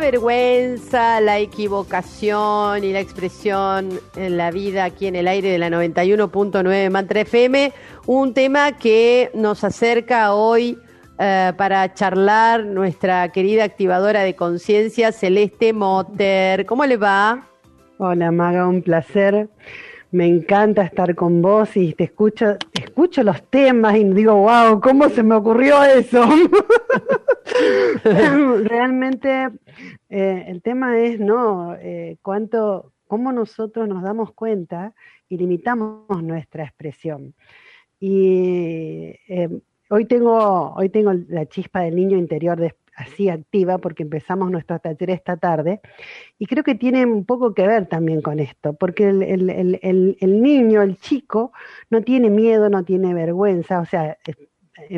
Vergüenza, la equivocación y la expresión en la vida aquí en el aire de la 91.9 Mantra FM, un tema que nos acerca hoy eh, para charlar nuestra querida activadora de conciencia, Celeste Motter. ¿Cómo le va? Hola Maga, un placer. Me encanta estar con vos y te escucho, escucho los temas y digo, wow, ¿cómo se me ocurrió eso? Realmente eh, el tema es, ¿no? Eh, cuánto, cómo nosotros nos damos cuenta y limitamos nuestra expresión. Y eh, hoy, tengo, hoy tengo la chispa del niño interior así activa porque empezamos nuestro taller esta tarde y creo que tiene un poco que ver también con esto, porque el, niño, el chico, no tiene miedo, no tiene vergüenza, o sea,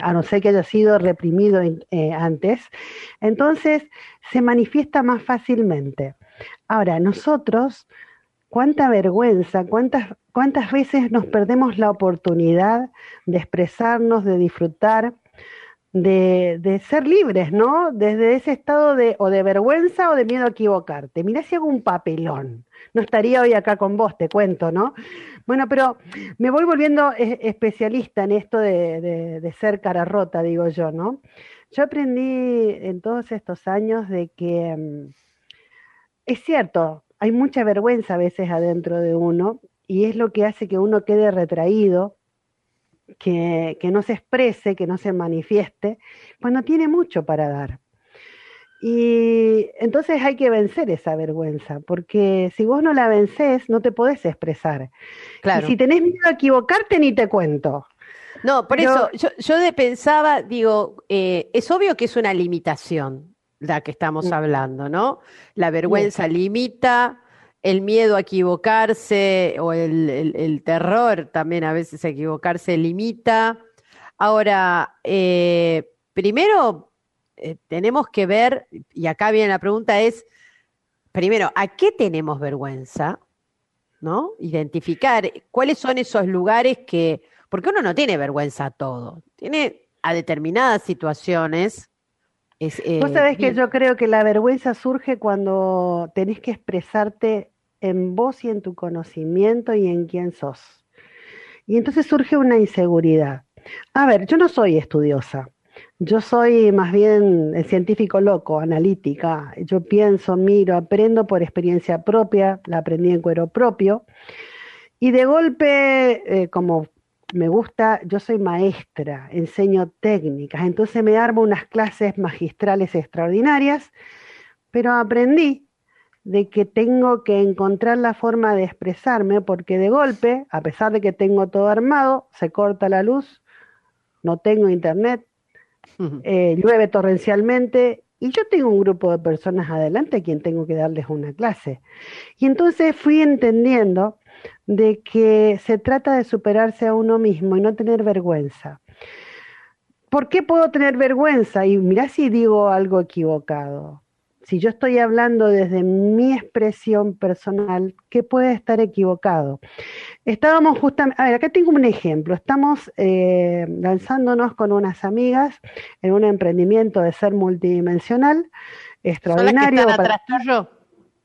a no ser que haya sido reprimido eh, antes, entonces se manifiesta más fácilmente. Ahora, nosotros, cuánta vergüenza, cuántas, cuántas veces nos perdemos la oportunidad de expresarnos, de disfrutar, de, ser libres, ¿no? Desde ese estado de o de vergüenza o de miedo a equivocarte. Mirá si hago un papelón. No estaría hoy acá con vos, te cuento, ¿no? Bueno, pero me voy volviendo especialista en esto de, de ser cara rota, digo yo, ¿no? Yo aprendí en todos estos años de que mm, es cierto, hay mucha vergüenza a veces adentro de uno y es lo que hace que uno quede retraído que, no se exprese, que no se manifieste, cuando tiene mucho para dar. Y entonces hay que vencer esa vergüenza, porque si vos no la vences, no te podés expresar. Claro. Y si tenés miedo a equivocarte, ni te cuento. No, por eso yo, yo pensaba, digo, eh, es obvio que es una limitación la que estamos mm. hablando, ¿no? La vergüenza limita, el miedo a equivocarse o el, terror también a veces a equivocarse limita. Ahora, eh, primero eh, tenemos que ver, y acá viene la pregunta es, primero, ¿a qué tenemos vergüenza? ¿No? Identificar cuáles son esos lugares que, porque uno no tiene vergüenza a todo, tiene a determinadas situaciones. Es, Vos sabés eh, que yo creo que la vergüenza surge cuando tenés que expresarte en vos y en tu conocimiento y en quién sos. Y entonces surge una inseguridad. A ver, yo no soy estudiosa, yo soy más bien el científico loco, analítica. Yo pienso, miro, aprendo por experiencia propia, la aprendí en cuero propio. Y de golpe, eh, como me gusta, yo soy maestra, enseño técnicas, entonces me armo unas clases magistrales extraordinarias, pero aprendí de que tengo que encontrar la forma de expresarme porque de golpe, a pesar de que tengo todo armado, se corta la luz, no tengo internet, eh, llueve torrencialmente y yo tengo un grupo de personas adelante a quien tengo que darles una clase. Y entonces fui entendiendo de que se trata de superarse a uno mismo y no tener vergüenza. ¿Por qué puedo tener vergüenza? Y mirá si digo algo equivocado si yo estoy hablando desde mi expresión personal, ¿qué puede estar equivocado? Estábamos justamente, a ver, acá tengo un ejemplo, estamos eh, lanzándonos con unas amigas en un emprendimiento de ser multidimensional, extraordinario. ¿Son atrás tuyo?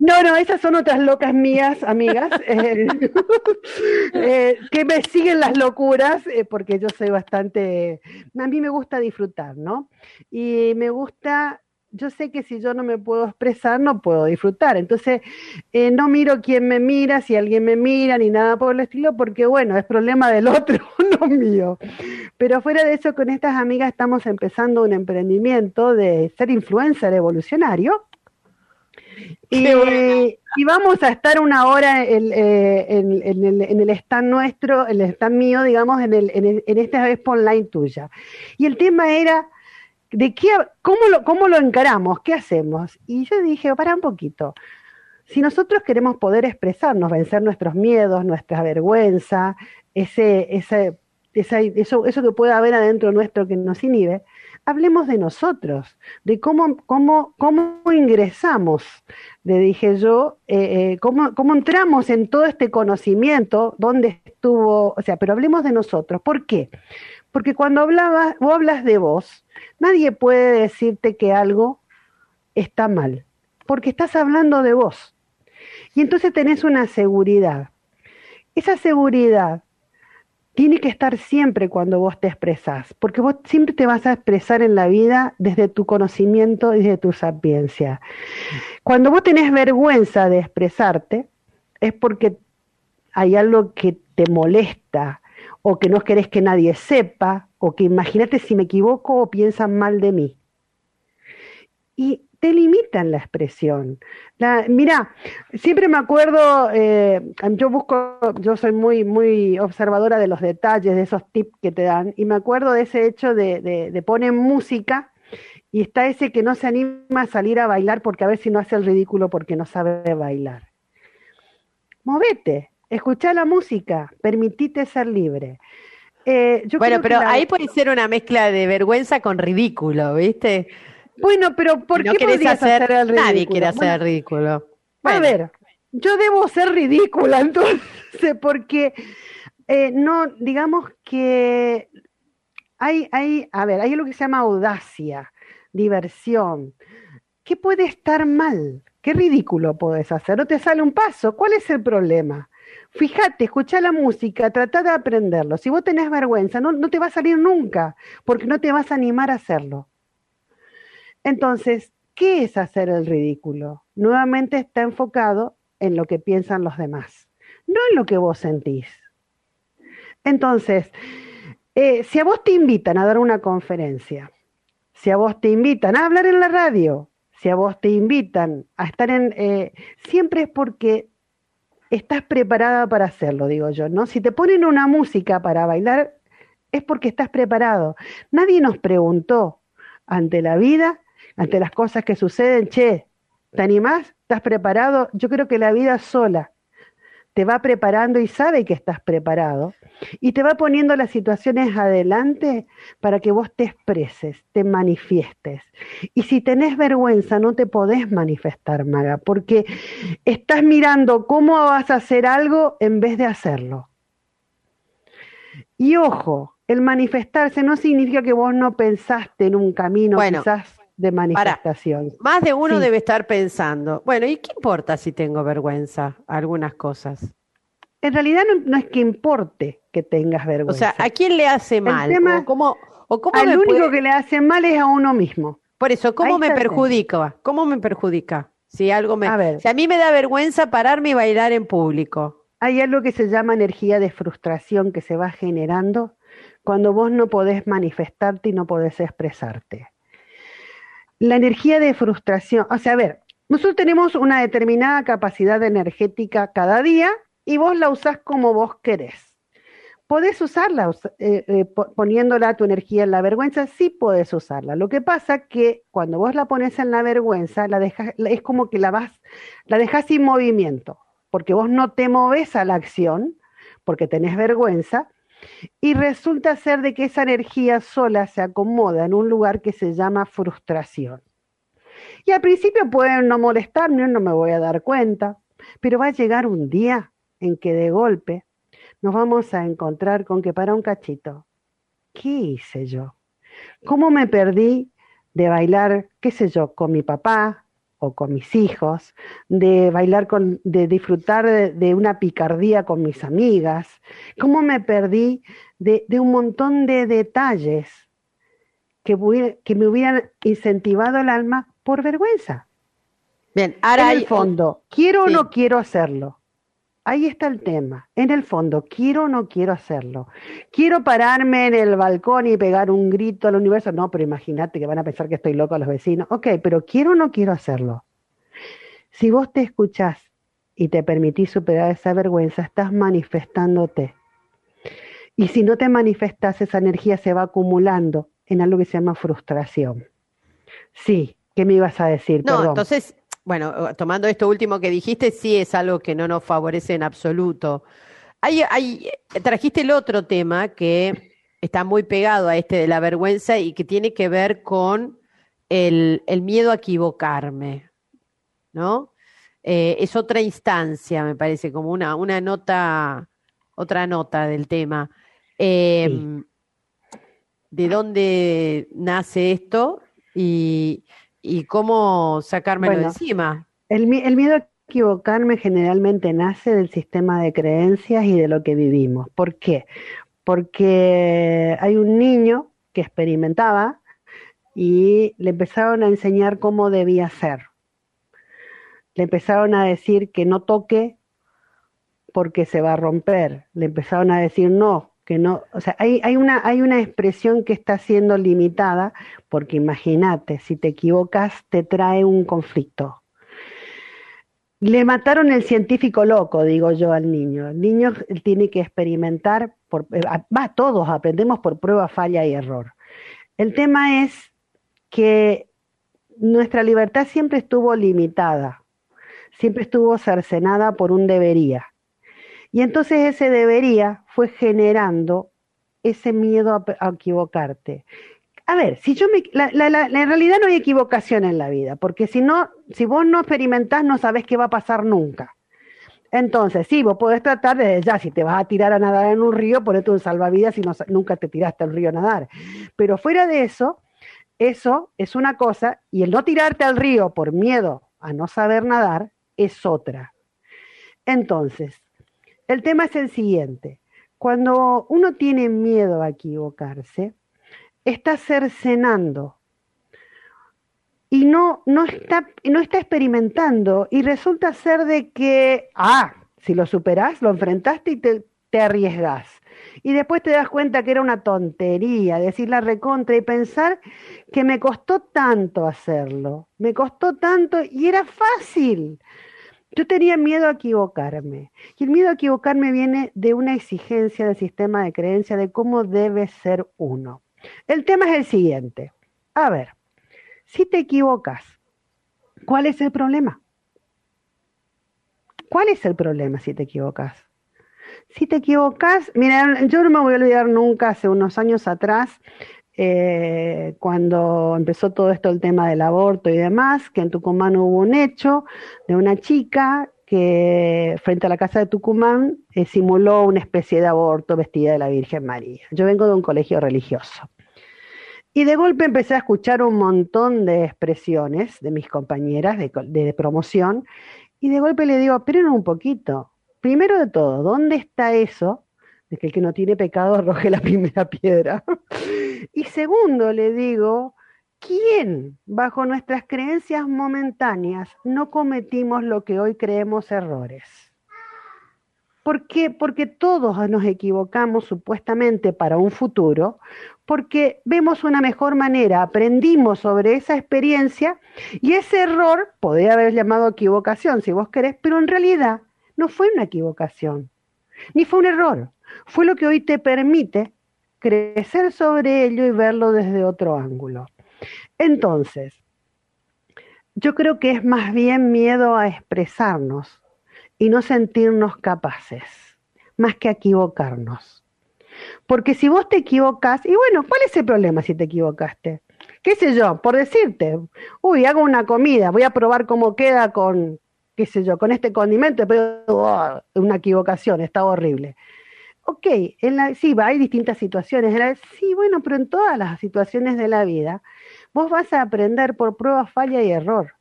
No, no, esas son otras locas mías, amigas, eh, eh, que me siguen las locuras, porque yo soy bastante, a mí me gusta disfrutar, ¿no? Y me gusta yo sé que si yo no me puedo expresar, no puedo disfrutar. Entonces, eh, no miro quién me mira, si alguien me mira, ni nada por el estilo, porque bueno, es problema del otro, no mío. Pero fuera de eso, con estas amigas estamos empezando un emprendimiento de ser influencer evolucionario. y, vamos a estar una hora eh, en, el, stand nuestro, el stand mío, digamos, en, el, en, esta vez online tuya. Y el tema era de qué, cómo, lo, cómo lo encaramos, qué hacemos. Y yo dije, para un poquito. Si nosotros queremos poder expresarnos, vencer nuestros miedos, nuestra vergüenza, ese, ese, eso, eso que puede haber adentro nuestro que nos inhibe, hablemos de nosotros, de cómo, cómo, cómo ingresamos, le dije yo, eh, eh, cómo, cómo, entramos en todo este conocimiento, dónde estuvo, o sea, pero hablemos de nosotros. ¿Por qué? Porque cuando hablabas, vos hablas de vos, nadie puede decirte que algo está mal, porque estás hablando de vos. Y entonces tenés una seguridad. Esa seguridad tiene que estar siempre cuando vos te expresás, porque vos siempre te vas a expresar en la vida desde tu conocimiento y desde tu sapiencia. Cuando vos tenés vergüenza de expresarte, es porque hay algo que te molesta o que no querés que nadie sepa o que imagínate si me equivoco o piensan mal de mí. Y te limitan la expresión. Mira, siempre me acuerdo, eh, yo busco, yo soy muy, muy observadora de los detalles, de esos tips que te dan, y me acuerdo de ese hecho de, de, de poner música y está ese que no se anima a salir a bailar porque a ver si no hace el ridículo porque no sabe bailar. Movete, escucha la música, permitite ser libre. Eh, bueno, pero ahí puede ser una mezcla de vergüenza con ridículo, ¿viste? Bueno, pero ¿por qué podrías hacer, hacer, el ridículo? Nadie quiere hacer el ridículo. A ver, yo debo ser ridícula entonces, porque eh, no, digamos que hay, hay, a ver, hay lo que se llama audacia, diversión. ¿Qué puede estar mal? ¿Qué ridículo puedes hacer? ¿No te sale un paso? ¿Cuál es el problema? Fíjate, escucha la música, trata de aprenderlo. Si vos tenés vergüenza, no, no te va a salir nunca, porque no te vas a animar a hacerlo. Entonces, ¿qué es hacer el ridículo? Nuevamente está enfocado en lo que piensan los demás, no en lo que vos sentís. Entonces, eh, si a vos te invitan a dar una conferencia, si a vos te invitan a hablar en la radio, si a vos te invitan a estar en... Eh, siempre es porque estás preparada para hacerlo, digo yo, ¿no? Si te ponen una música para bailar, es porque estás preparado. Nadie nos preguntó ante la vida ante las cosas que suceden, che, ¿te animás? ¿Estás preparado? Yo creo que la vida sola te va preparando y sabe que estás preparado y te va poniendo las situaciones adelante para que vos te expreses, te manifiestes. Y si tenés vergüenza, no te podés manifestar, Maga, porque estás mirando cómo vas a hacer algo en vez de hacerlo. Y ojo, el manifestarse no significa que vos no pensaste en un camino, quizás de manifestación. más de uno debe estar pensando, bueno, ¿y qué importa si tengo vergüenza? Algunas cosas. En realidad no, es que importe que tengas vergüenza. O sea, ¿a quién le hace mal? o cómo, o cómo al único que le hace mal es a uno mismo. Por eso, ¿cómo me perjudica? ¿Cómo me perjudica? Si algo me, a si a mí me da vergüenza pararme y bailar en público. Hay algo que se llama energía de frustración que se va generando cuando vos no podés manifestarte y no podés expresarte la energía de frustración, o sea, a ver, nosotros tenemos una determinada capacidad energética cada día y vos la usás como vos querés. ¿Podés usarla eh, eh, poniéndola tu energía en la vergüenza? Sí podés usarla. Lo que pasa que cuando vos la pones en la vergüenza, la es como que la vas, la dejas sin movimiento, porque vos no te moves a la acción, porque tenés vergüenza, y resulta ser de que esa energía sola se acomoda en un lugar que se llama frustración. Y al principio pueden no molestarme, no me voy a dar cuenta, pero va a llegar un día en que de golpe nos vamos a encontrar con que para un cachito, ¿qué hice yo? ¿Cómo me perdí de bailar, qué sé yo, con mi papá, o con mis hijos, de bailar con, de disfrutar de, una picardía con mis amigas, cómo me perdí de, un montón de detalles que, que, me hubieran incentivado el alma por vergüenza. Bien, ahora en el fondo, ¿quiero o no quiero hacerlo? Ahí está el tema. En el fondo, ¿quiero o no quiero hacerlo? ¿Quiero pararme en el balcón y pegar un grito al universo? No, pero imagínate que van a pensar que estoy loco a los vecinos. Ok, pero ¿quiero o no quiero hacerlo? Si vos te escuchás y te permitís superar esa vergüenza, estás manifestándote. Y si no te manifestás, esa energía se va acumulando en algo que se llama frustración. Sí, ¿qué me ibas a decir? No, entonces, bueno, tomando esto último que dijiste, sí es algo que no nos favorece en absoluto. Hay, hay, trajiste el otro tema que está muy pegado a este de la vergüenza y que tiene que ver con el, el miedo a equivocarme, ¿no? Eh, es otra instancia, me parece, como una, una nota, otra nota del tema. Em, ¿De dónde nace esto y, cómo sacármelo de encima? El, el miedo a equivocarme generalmente nace del sistema de creencias y de lo que vivimos. ¿Por qué? Porque hay un niño que experimentaba y le empezaron a enseñar cómo debía ser le empezaron a decir que no toque porque se va a romper, le empezaron a decir no, que no, o sea, hay, hay, una, hay una expresión que está siendo limitada, porque imagínate, si te equivocas, te trae un conflicto. Le mataron el científico loco, digo yo al niño. El niño tiene que experimentar, por, eh, va, todos aprendemos por prueba, falla y error. El tema es que nuestra libertad siempre estuvo limitada siempre estuvo cercenada por un debería. Y entonces ese debería fue generando ese miedo a, equivocarte. A ver, si yo me, la, en realidad no hay equivocación en la vida, porque si no, si vos no experimentás, no sabés qué va a pasar nunca. Entonces, sí, vos podés tratar desde ya, si te vas a tirar a nadar en un río, ponete un salvavidas si nunca te tiraste al río a nadar. Pero fuera de eso, eso es una cosa, y el no tirarte al río por miedo a no saber nadar, es otra. Entonces, el tema es el siguiente. Cuando uno tiene miedo a equivocarse, está cercenando y no, no, está, no está experimentando y resulta ser de que, ah, si lo superás, lo enfrentaste y te, te. Y después te das cuenta que era una tontería decir la recontra y pensar que me costó tanto hacerlo, me costó tanto y era fácil. Yo tenía miedo a equivocarme. Y el miedo a equivocarme viene de una exigencia del sistema de creencia de cómo debe ser uno. El tema es el siguiente. A ver, si te equivocas, ¿cuál es el problema? ¿Cuál es el problema si te equivocas? Si te equivocas, mira, yo no me voy a olvidar nunca, hace unos años atrás, eh, cuando empezó todo esto, el tema del aborto y demás, que en Tucumán hubo un hecho de una chica que frente a la casa de Tucumán eh, simuló una especie de aborto vestida de la Virgen María. Yo vengo de un colegio religioso. Y de golpe empecé a escuchar un montón de expresiones de mis compañeras de, de promoción y de golpe le digo, esperen un poquito. Primero de todo, ¿dónde está eso de que el que no tiene pecado arroje la primera piedra? Y segundo, le digo, ¿quién bajo nuestras creencias momentáneas no cometimos lo que hoy creemos errores? ¿Por qué? Porque todos nos equivocamos supuestamente para un futuro, porque vemos una mejor manera, aprendimos sobre esa experiencia y ese error podría haber llamado equivocación, si vos querés, pero en realidad no fue una equivocación, ni fue un error, fue lo que hoy te permite crecer sobre ello y verlo desde otro ángulo. Entonces, yo creo que es más bien miedo a expresarnos y no sentirnos capaces, más que equivocarnos. Porque si vos te equivocas, y bueno, ¿cuál es el problema si te equivocaste? ¿Qué sé yo? Por decirte, uy, hago una comida, voy a probar cómo queda con, qué sé yo, con este condimento, pero oh, una equivocación, está horrible ok, en la, sí, hay distintas situaciones. sí, bueno, pero en todas las situaciones de la vida, vos vas a aprender por prueba, falla y error.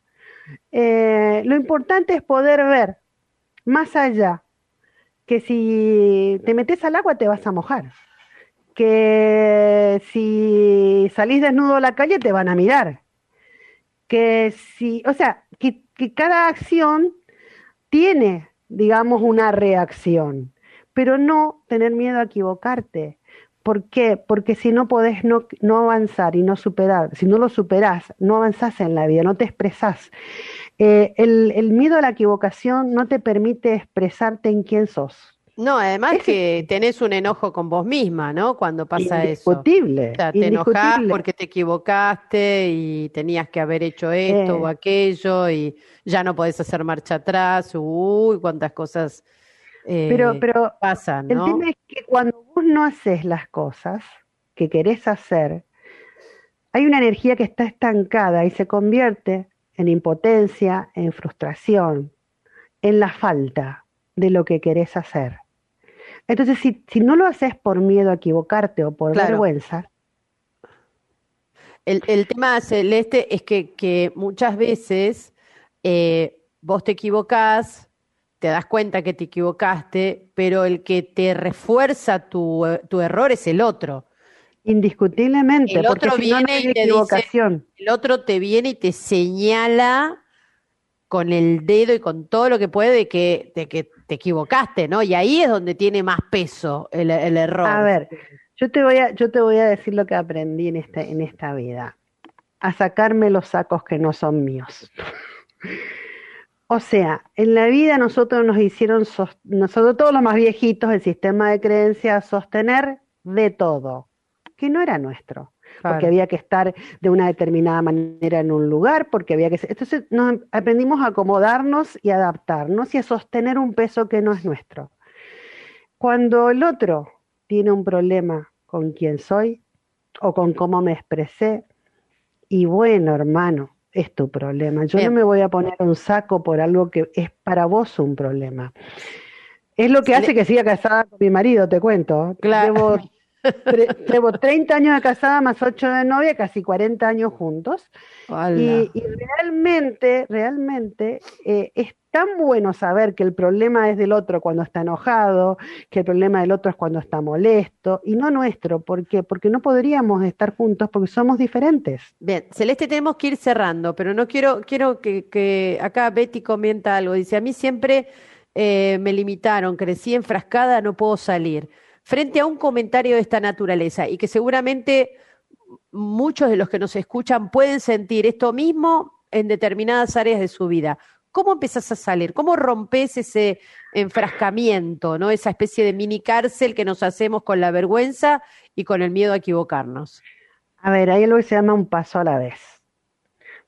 Eh, lo importante es poder ver más allá que si te metes al agua te vas a mojar, que si salís desnudo a la calle te van a mirar, que si, o sea, que, que cada acción tiene, digamos, una reacción pero no tener miedo a equivocarte, ¿Por qué? Porque si no podés no, no avanzar y no superar, si no lo superás, no avanzás en la vida, no te expresás. Eh, el, el miedo a la equivocación no te permite expresarte en quién sos. No, además que tenés un enojo con vos misma, ¿no? Cuando pasa eso. Indiscutible. O sea, te enojás porque te equivocaste y tenías que haber hecho esto o Eh. aquello y ya no podés hacer marcha atrás. Uy, cuántas cosas eh, Pero, pero pasan, el ¿no? tema es que cuando vos no haces las cosas que querés hacer, hay una energía que está estancada y se convierte en impotencia, en frustración, en la falta de lo que querés hacer. Entonces, si, si no lo haces por miedo a equivocarte o por Claro. vergüenza, El, el tema celeste es que, que muchas veces eh, vos te equivocás, te das cuenta que te equivocaste, pero el que te refuerza tu, tu error es el otro. indiscutiblemente, El porque otro si no, no viene y te dice-. El otro te viene y te señala con el dedo y con todo lo que puede de que, de que te equivocaste, ¿no? Y ahí es donde tiene más peso el, el error. A ver, yo te voy a, yo te voy a decir lo que aprendí en esta, en esta vida. A sacarme los sacos que no son míos. O sea, en la vida nosotros nos hicieron, nosotros todos los más viejitos, el sistema de creencias, sostener de todo, que no era nuestro. Claro. Porque había que estar de una determinada manera en un lugar, porque había que... ser- Entonces nos aprendimos a acomodarnos y adaptarnos y a sostener un peso que no es nuestro. Cuando el otro tiene un problema con quién soy o con cómo me expresé, y bueno, hermano, es tu problema. Yo Bien. no me voy a poner un saco por algo que es para vos un problema. Es lo que hace que siga casada con mi marido, te cuento. Claro. Llevo, llevo 30 años de casada más 8 de novia, casi 40 años juntos. Y, y realmente, realmente eh, es tan bueno saber que el problema es del otro cuando está enojado, que el problema del otro es cuando está molesto, y no nuestro. ¿Por qué? Porque no podríamos estar juntos porque somos diferentes. Bien, Celeste, tenemos que ir cerrando, pero no quiero, quiero que, que acá Betty comenta algo. Dice, a mí siempre eh, me limitaron, crecí enfrascada, no puedo salir. Frente a un comentario de esta naturaleza y que seguramente muchos de los que nos escuchan pueden sentir esto mismo en determinadas áreas de su vida. ¿Cómo empezás a salir? ¿Cómo rompes ese enfrascamiento, ¿no? Esa especie de mini cárcel que nos hacemos con la vergüenza y con el miedo a equivocarnos. A ver, hay algo que se llama un paso a la vez.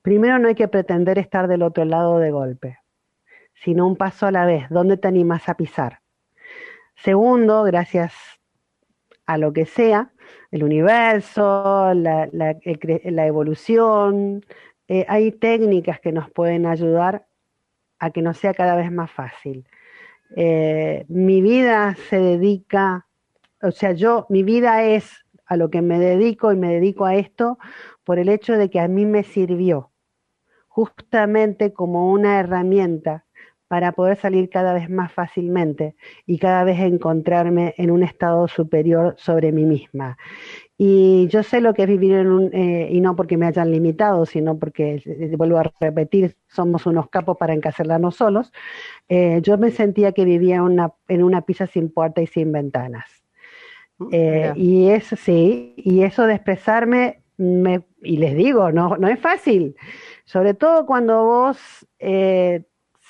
Primero no hay que pretender estar del otro lado de golpe, sino un paso a la vez. ¿Dónde te animas a pisar? Segundo, gracias a lo que sea, el universo, la, evolución, eh, hay técnicas que nos pueden ayudar a que nos sea cada vez más fácil. Eh, mi vida se dedica, o sea, yo, mi vida es a lo que me dedico y me dedico a esto por el hecho de que a mí me sirvió justamente como una herramienta para poder salir cada vez más fácilmente y cada vez encontrarme en un estado superior sobre mí misma. Y yo sé lo que es vivir en un, eh, y no porque me hayan limitado, sino porque, eh, vuelvo a repetir, somos unos capos para encarcelarnos solos. Eh, yo me sentía que vivía una, en una pieza sin puerta y sin ventanas. Mira. y eso sí, y eso de expresarme, me, y les digo, no, no es fácil, sobre todo cuando vos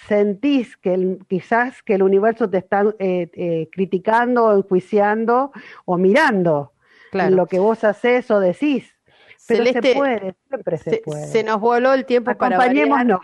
sentís que el- quizás que el universo te está eh, eh, criticando enjuiciando o mirando Claro. lo que vos haces o decís. Pero Celeste, se puede, siempre se, se, puede. se nos voló el tiempo para. Acompañémonos.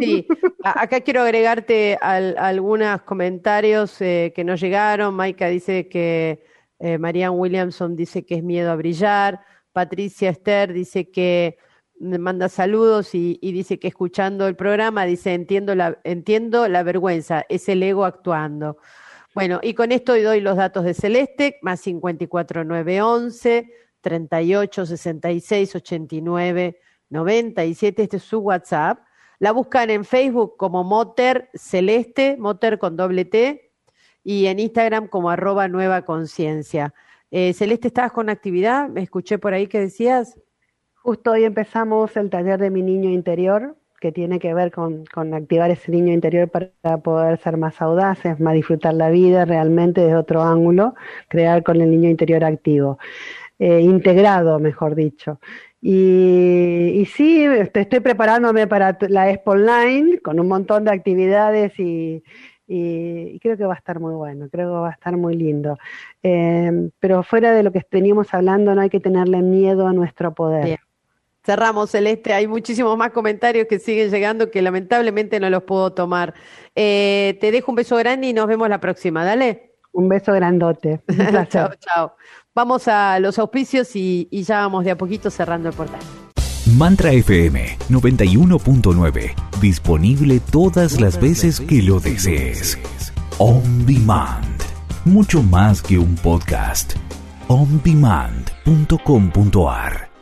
Sí, acá quiero agregarte al- algunos comentarios eh, que nos llegaron. Maika dice que eh, Marianne Williamson dice que es miedo a brillar. Patricia Esther dice que manda saludos y, dice que escuchando el programa dice entiendo la, entiendo la vergüenza, es el ego actuando. Bueno, y con esto doy los datos de Celeste, más 54911 38 66 89 97, este es su WhatsApp. La buscan en Facebook como Moter Celeste, Moter con doble T, y en Instagram como arroba nueva conciencia. Eh, Celeste, ¿estabas con actividad? Me escuché por ahí que decías. Justo hoy empezamos el taller de mi niño interior, que tiene que ver con, activar ese niño interior para poder ser más audaces, más disfrutar la vida realmente de otro ángulo, crear con el niño interior activo, eh, integrado, mejor dicho. Y, sí, estoy preparándome para la Expo Online con un montón de actividades y, creo que va a estar muy bueno, creo que va a estar muy lindo. Eh, pero fuera de lo que veníamos hablando, no hay que tenerle miedo a nuestro poder. Cerramos, Celeste. Hay muchísimos más comentarios que siguen llegando que lamentablemente no los puedo tomar. Eh, te dejo un beso grande y nos vemos la próxima. Dale. Un beso grandote. chao, chao. Vamos a los auspicios y, y ya vamos de a poquito cerrando el portal. Mantra FM 91.9. Disponible todas las veces que lo desees. On Demand. Mucho más que un podcast. ondemand.com.ar